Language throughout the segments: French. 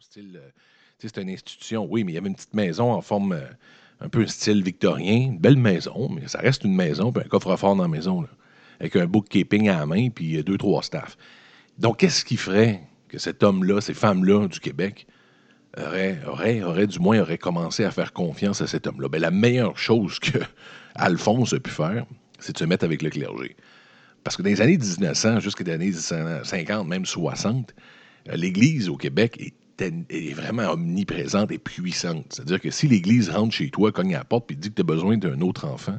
style. euh, c'est une institution, oui, mais il y avait une petite maison en forme euh, un peu style victorien. Une belle maison, mais ça reste une maison, puis un coffre-fort dans la maison, avec un bookkeeping à la main, puis euh, deux, trois staffs. Donc, qu'est-ce qui ferait que cet homme-là, ces femmes-là du Québec, auraient, auraient, auraient, du moins, auraient commencé à faire confiance à cet homme-là? Ben, la meilleure chose que Alphonse a pu faire, c'est de se mettre avec le clergé. Parce que dans les années 1900 jusqu'à les années 50, même 60, euh, l'Église au Québec était- est vraiment omniprésente et puissante. C'est-à-dire que si l'Église rentre chez toi, cogne à la porte et dit que tu as besoin d'un autre enfant,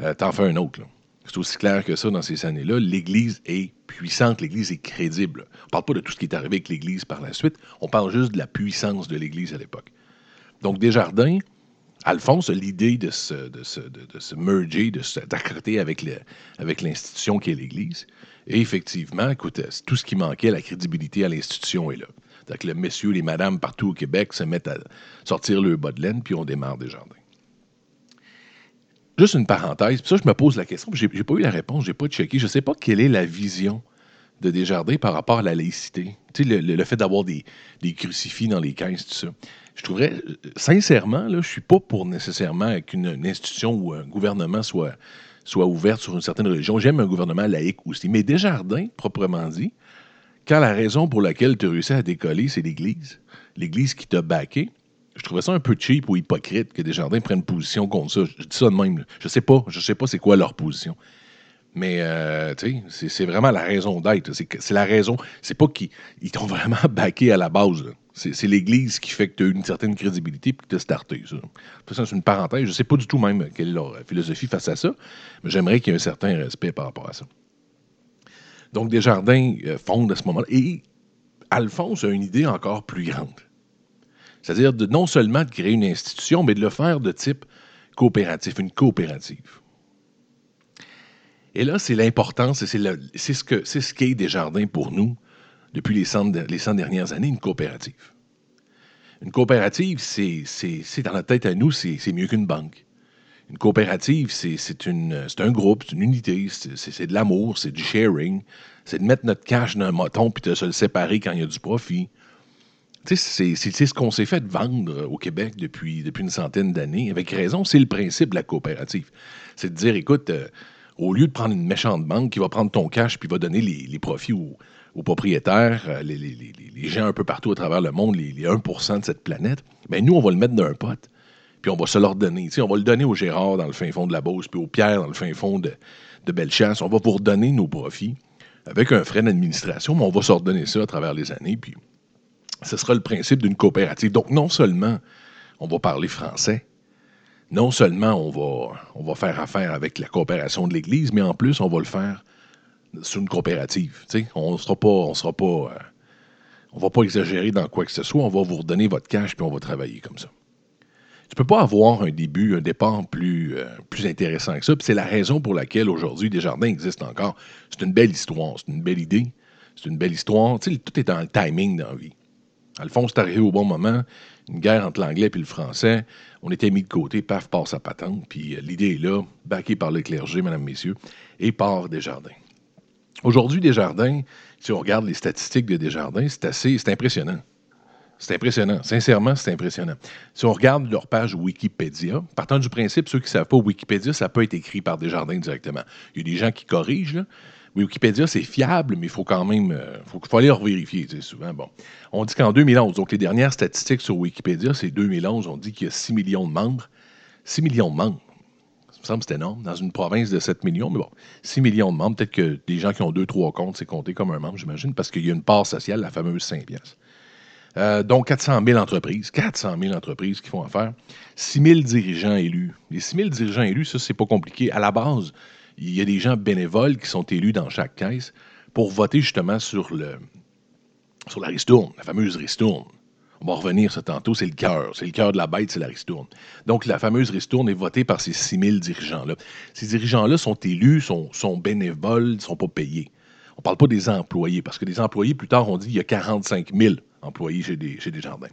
euh, t'en fais un autre. C'est aussi clair que ça dans ces années-là. L'Église est puissante, l'Église est crédible. On ne parle pas de tout ce qui est arrivé avec l'Église par la suite, on parle juste de la puissance de l'Église à l'époque. Donc, Desjardins, Alphonse l'idée de se, de, se, de, se merger, de d'accroter avec, l'institution qui est l'Église. Et effectivement, écoute, tout ce qui manquait, la crédibilité à l'institution est là. Donc, le messieurs, les madames partout au Québec se mettent à sortir le bas de laine, puis on démarre Desjardins. Juste une parenthèse, puis ça, je me pose la question, j'ai j'ai pas eu la réponse, j'ai pas checké. Je sais pas quelle est la vision de Desjardins par rapport à la laïcité. Tu sais, le, fait d'avoir des, des crucifix dans les caisses, tout ça. Je trouverais, euh, sincèrement, là, je suis pas pour nécessairement qu'une une institution ou un gouvernement soit, soit ouverte sur une certaine religion. J'aime un gouvernement laïque aussi. Mais Desjardins, proprement dit, quand la raison pour laquelle tu as réussi à décoller, c'est l'Église, l'Église qui t'a backé, je trouvais ça un peu cheap ou hypocrite que Desjardins prennent position contre ça. Je dis ça de même. Je sais pas. Je sais pas c'est quoi leur position. Mais, euh, tu sais, c'est- vraiment la raison d'être. C'est la raison. C'est pas qu'ils ils t'ont vraiment backé à la base. C'est l'Église qui fait que tu as une certaine crédibilité et que tu as starté. C'est une parenthèse. Je sais pas du tout même quelle est leur philosophie face à ça, mais j'aimerais qu'il y ait un certain respect par rapport à ça. Donc, Desjardins euh, fonde à ce moment-là. Et Alphonse a une idée encore plus grande. C'est-à-dire non seulement de créer une institution, mais de le faire de type coopératif, une coopérative. Et là, c'est l'importance, c'est ce que c'est ce qu'est Desjardins pour nous depuis les 100, de- les 100 dernières années, une coopérative. Une coopérative, c'est dans la tête à nous, c'est mieux qu'une banque. Une coopérative, c'est un groupe, c'est une unité, c'est de l'amour, c'est du sharing, c'est de mettre notre cash dans un moton puis de se le séparer quand il y a du profit. C'est- ce qu'on s'est fait vendre au Québec depuis, depuis une centaine d'années. Avec raison, c'est le principe de la coopérative. C'est de dire, écoute, euh, au lieu de prendre une méchante banque qui va prendre ton cash puis va donner les, profits aux, aux propriétaires, euh, les, les- les- gens un peu partout à travers le monde, les, les 1 de cette planète, ben nous, on va le mettre dans un pot, puis on va se leur donner. Tu sais, on va le donner au Gérard dans le fin fond de la Beauce, puis au Pierre dans le fin fond de, de Bellechasse. On va vous redonner nos profits avec un frais d'administration, mais on va s'ordonner ça à travers les années, puis ce sera le principe d'une coopérative. Donc, non seulement on va parler français, non seulement on va, faire affaire avec la coopération de l'Église, mais en plus, on va le faire sur une coopérative. On sera pas, on sera pas, euh, on va pas exagérer dans quoi que ce soit. On va vous redonner votre cash puis on va travailler comme ça. Tu peux pas avoir un début, un départ plus, euh, plus intéressant que ça. C'est la raison pour laquelle aujourd'hui Desjardins existe encore. C'est une belle histoire, c'est une belle idée, c'est une belle histoire. Tout est dans le timing dans la vie. Alphonse est arrivé au bon moment, une guerre entre l'anglais et le français. On était mis de côté, paf, passe sa patente. Puis euh, l'idée est là, baquée par le clergé, mesdames, messieurs, et par Desjardins. Aujourd'hui, Desjardins, si on regarde les statistiques de Desjardins, c'est assez, c'est impressionnant. C'est impressionnant. Sincèrement, c'est impressionnant. Si on regarde leur page Wikipédia, partant du principe, ceux qui ne savent pas, Wikipédia, ça peut être écrit par Desjardins directement. Il y a des gens qui corrigent, là. Wikipédia, c'est fiable, mais il faut quand même. euh, faut, faut aller revérifier, souvent. On dit qu'en 2011, donc les dernières statistiques sur Wikipédia, c'est 2011, on dit qu'il y a 6 millions de membres. 6 millions de membres. Ça me semble que c'est énorme. Dans une province de 7 millions, mais bon, 6 millions de membres. Peut-être que des gens qui ont 2-3 comptes, c'est compté comme un membre, j'imagine, parce qu'il y a une part sociale, la fameuse 5 piastres. Donc, 400 000 entreprises, 400 000 entreprises qui font affaire, 6 000 dirigeants élus. Les 6 000 dirigeants élus, ça, c'est pas compliqué. À la base, il y a des gens bénévoles qui sont élus dans chaque caisse pour voter justement sur, le, sur la ristourne, la fameuse ristourne. On va revenir ça tantôt, c'est le cœur. C'est le cœur de la bête, c'est la ristourne. Donc, la fameuse ristourne est votée par ces 6 000 dirigeants-là. Ces dirigeants-là sont élus, sont, bénévoles, ne sont pas payés. On ne parle pas des employés, parce que les employés, plus tard, on dit qu'il y a 45 000 employés chez, des, Desjardins.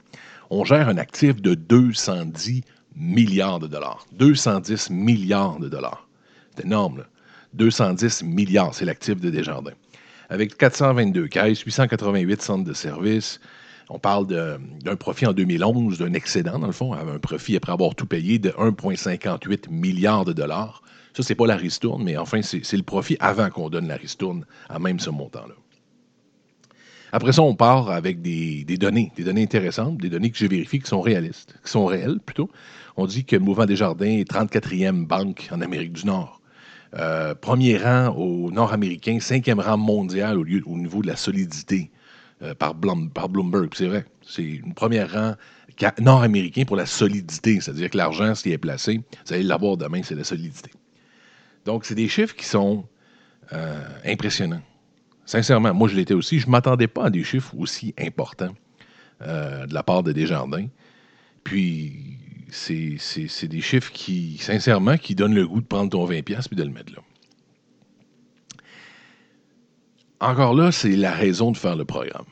On gère un actif de 210 milliards de dollars. 210 milliards de dollars. C'est énorme, là. 210 milliards, c'est l'actif de Desjardins. Avec 422 caisses, 888 centres de services, On parle d'un profit en 2011, d'un excédent, dans le fond, un profit après avoir tout payé de 1,58 milliard de dollars. Ça, c'est pas la ristourne, mais enfin, c'est le profit avant qu'on donne la ristourne à même ce montant-là. Après ça, on part avec des, données, des données intéressantes, des données que j'ai vérifiées qui sont réalistes, qui sont réelles plutôt. On dit que le Mouvement des Jardins est 34e banque en Amérique du Nord. Euh, premier rang au Nord-Américain, cinquième rang mondial au niveau de la solidité euh, par, par, Bloomberg. C'est vrai, c'est une première rang nord-américain pour la solidité, c'est-à-dire que l'argent, s'il est placé, vous allez l'avoir demain, c'est la solidité. Donc, c'est des chiffres qui sont euh, impressionnants. Sincèrement, moi je l'étais aussi. Je ne m'attendais pas à des chiffres aussi importants euh, de la part de Desjardins. Puis, c'est des chiffres qui, sincèrement, qui donnent le goût de prendre ton 20$ puis de le mettre là. Encore là, c'est la raison de faire le programme.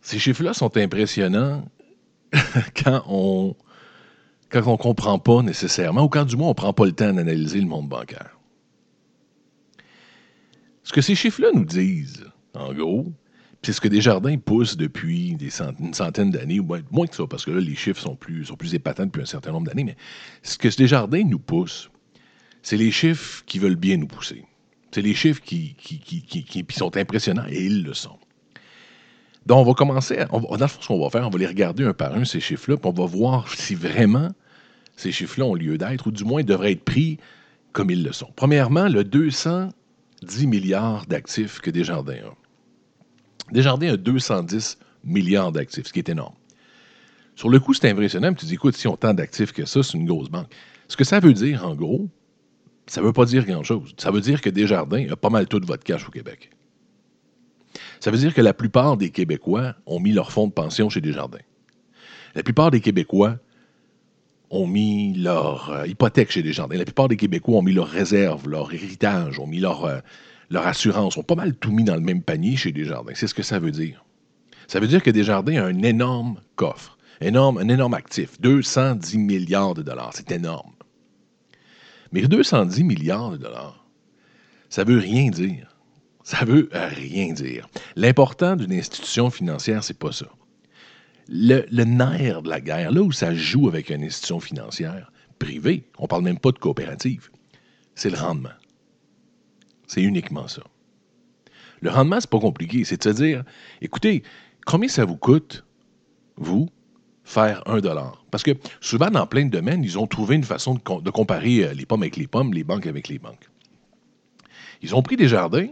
Ces chiffres-là sont impressionnants quand on quand on ne comprend pas nécessairement, ou quand du moins on ne prend pas le temps d'analyser le monde bancaire. Ce que ces chiffres-là nous disent, en gros, c'est ce que Desjardins pousse depuis des une centaine d'années, ou moins que ça, parce que là, les chiffres sont plus, épatants depuis un certain nombre d'années, mais ce que Desjardins nous pousse, c'est les chiffres qui veulent bien nous pousser. C'est les chiffres qui, sont impressionnants, et ils le sont. Donc, on va commencer, on dans le fond, ce qu'on va faire, on va les regarder un par un, ces chiffres-là, puis on va voir si vraiment ces chiffres-là ont lieu d'être, ou du moins devraient être pris comme ils le sont. Premièrement, le 200 10 milliards d'actifs que Desjardins a. Desjardins a 210 milliards d'actifs, ce qui est énorme. Sur le coup, c'est impressionnant. Tu dis, écoute, si on tant d'actifs que ça, c'est une grosse banque. Ce que ça veut dire, en gros, ça ne veut pas dire grand-chose. Ça veut dire que Desjardins a pas mal tout de votre cash au Québec. Ça veut dire que la plupart des Québécois ont mis leur fonds de pension chez Desjardins. La plupart des Québécois ont mis leur euh, hypothèque chez Desjardins. La plupart des Québécois ont mis leurs réserves, leur héritage, ont mis leur, euh, leur assurance, ont pas mal tout mis dans le même panier chez Desjardins. C'est ce que ça veut dire. Ça veut dire que Desjardins a un énorme coffre, un énorme actif, 210 milliards de dollars. C'est énorme. Mais 210 milliards de dollars, ça veut rien dire. Ça veut rien dire. L'important d'une institution financière, c'est pas ça le, nerf de la guerre, là où ça joue avec une institution financière privée, on ne parle même pas de coopérative, c'est le rendement. C'est uniquement ça. Le rendement, c'est pas compliqué. C'est de se dire, écoutez, combien ça vous coûte, vous, faire un dollar? Parce que souvent, dans plein de domaines, ils ont trouvé une façon de, comparer euh, les pommes avec les pommes, les banques avec les banques. Ils ont pris des jardins,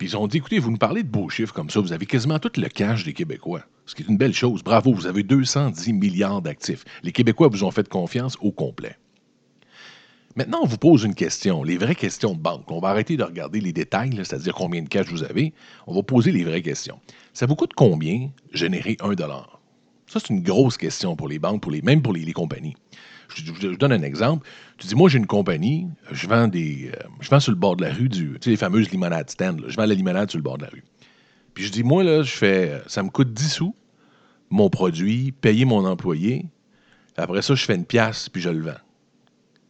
puis ils ont dit, écoutez, vous nous parlez de beaux chiffres comme ça, vous avez quasiment tout le cash des Québécois ce qui est une belle chose. Bravo, vous avez 210 milliards d'actifs. Les Québécois vous ont fait confiance au complet. Maintenant, on vous pose une question, les vraies questions de banque. On va arrêter de regarder les détails, c'est-à-dire combien de cash vous avez. On va poser les vraies questions. Ça vous coûte combien générer un dollar? Ça, c'est une grosse question pour les banques, pour les, même pour les, compagnies. Je, je, donne un exemple. Tu dis, moi, j'ai une compagnie, je vends des. Euh, je vends sur le bord de la rue du. Tu sais, les fameuses limonades stand. je vends la limonade sur le bord de la rue. Puis je dis, moi, là, je fais. Ça me coûte 10 sous mon produit, payer mon employé. Après ça, je fais une pièce, puis je le vends.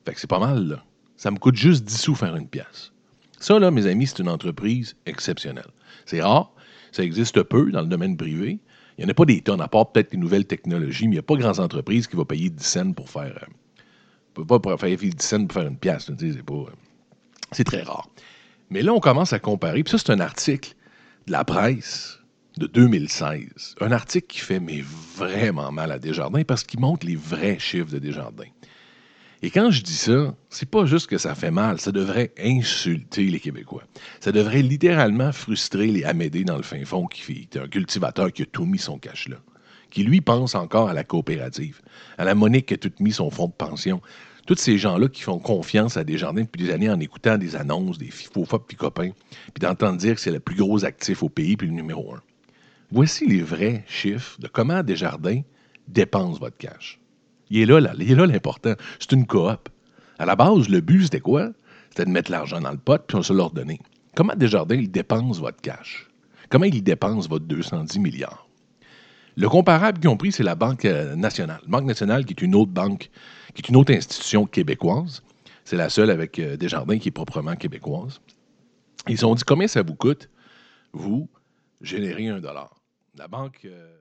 Fait que c'est pas mal, là. Ça me coûte juste 10 sous faire une pièce. Ça, là, mes amis, c'est une entreprise exceptionnelle. C'est rare. Ça existe peu dans le domaine privé. Il n'y en a pas des tonnes, à part peut-être les nouvelles technologies, mais il n'y a pas de grandes entreprises qui vont payer 10 cents pour faire. Euh, pas pour faire 10 cents pour faire une pièce. C'est pas. Euh, c'est très rare. Mais là, on commence à comparer. Puis ça, c'est un article de la presse de 2016. Un article qui fait mais vraiment mal à Desjardins parce qu'il montre les vrais chiffres de Desjardins. Et quand je dis ça, c'est pas juste que ça fait mal, ça devrait insulter les Québécois. Ça devrait littéralement frustrer les Amédées dans le fin fond qui est un cultivateur qui a tout mis son cash là, qui lui pense encore à la coopérative, à la Monique qui a tout mis son fonds de pension. Tous ces gens-là qui font confiance à Desjardins depuis des années en écoutant des annonces, des faux puis copains, puis d'entendre dire que c'est le plus gros actif au pays puis le numéro un. Voici les vrais chiffres de comment Desjardins dépense votre cash. Il est là, là il est là l'important. C'est une coop. À la base, le but, c'était quoi? C'était de mettre l'argent dans le pot, puis on se l'ordonner. Comment Desjardins, il dépense votre cash? Comment il dépense votre 210 milliards? Le comparable qu'ils ont pris, c'est la Banque euh, nationale. La Banque nationale, qui est une autre banque, qui est une autre institution québécoise. C'est la seule avec euh, Desjardins qui est proprement québécoise. Ils ont dit combien ça vous coûte, vous, générer un dollar? La banque. euh,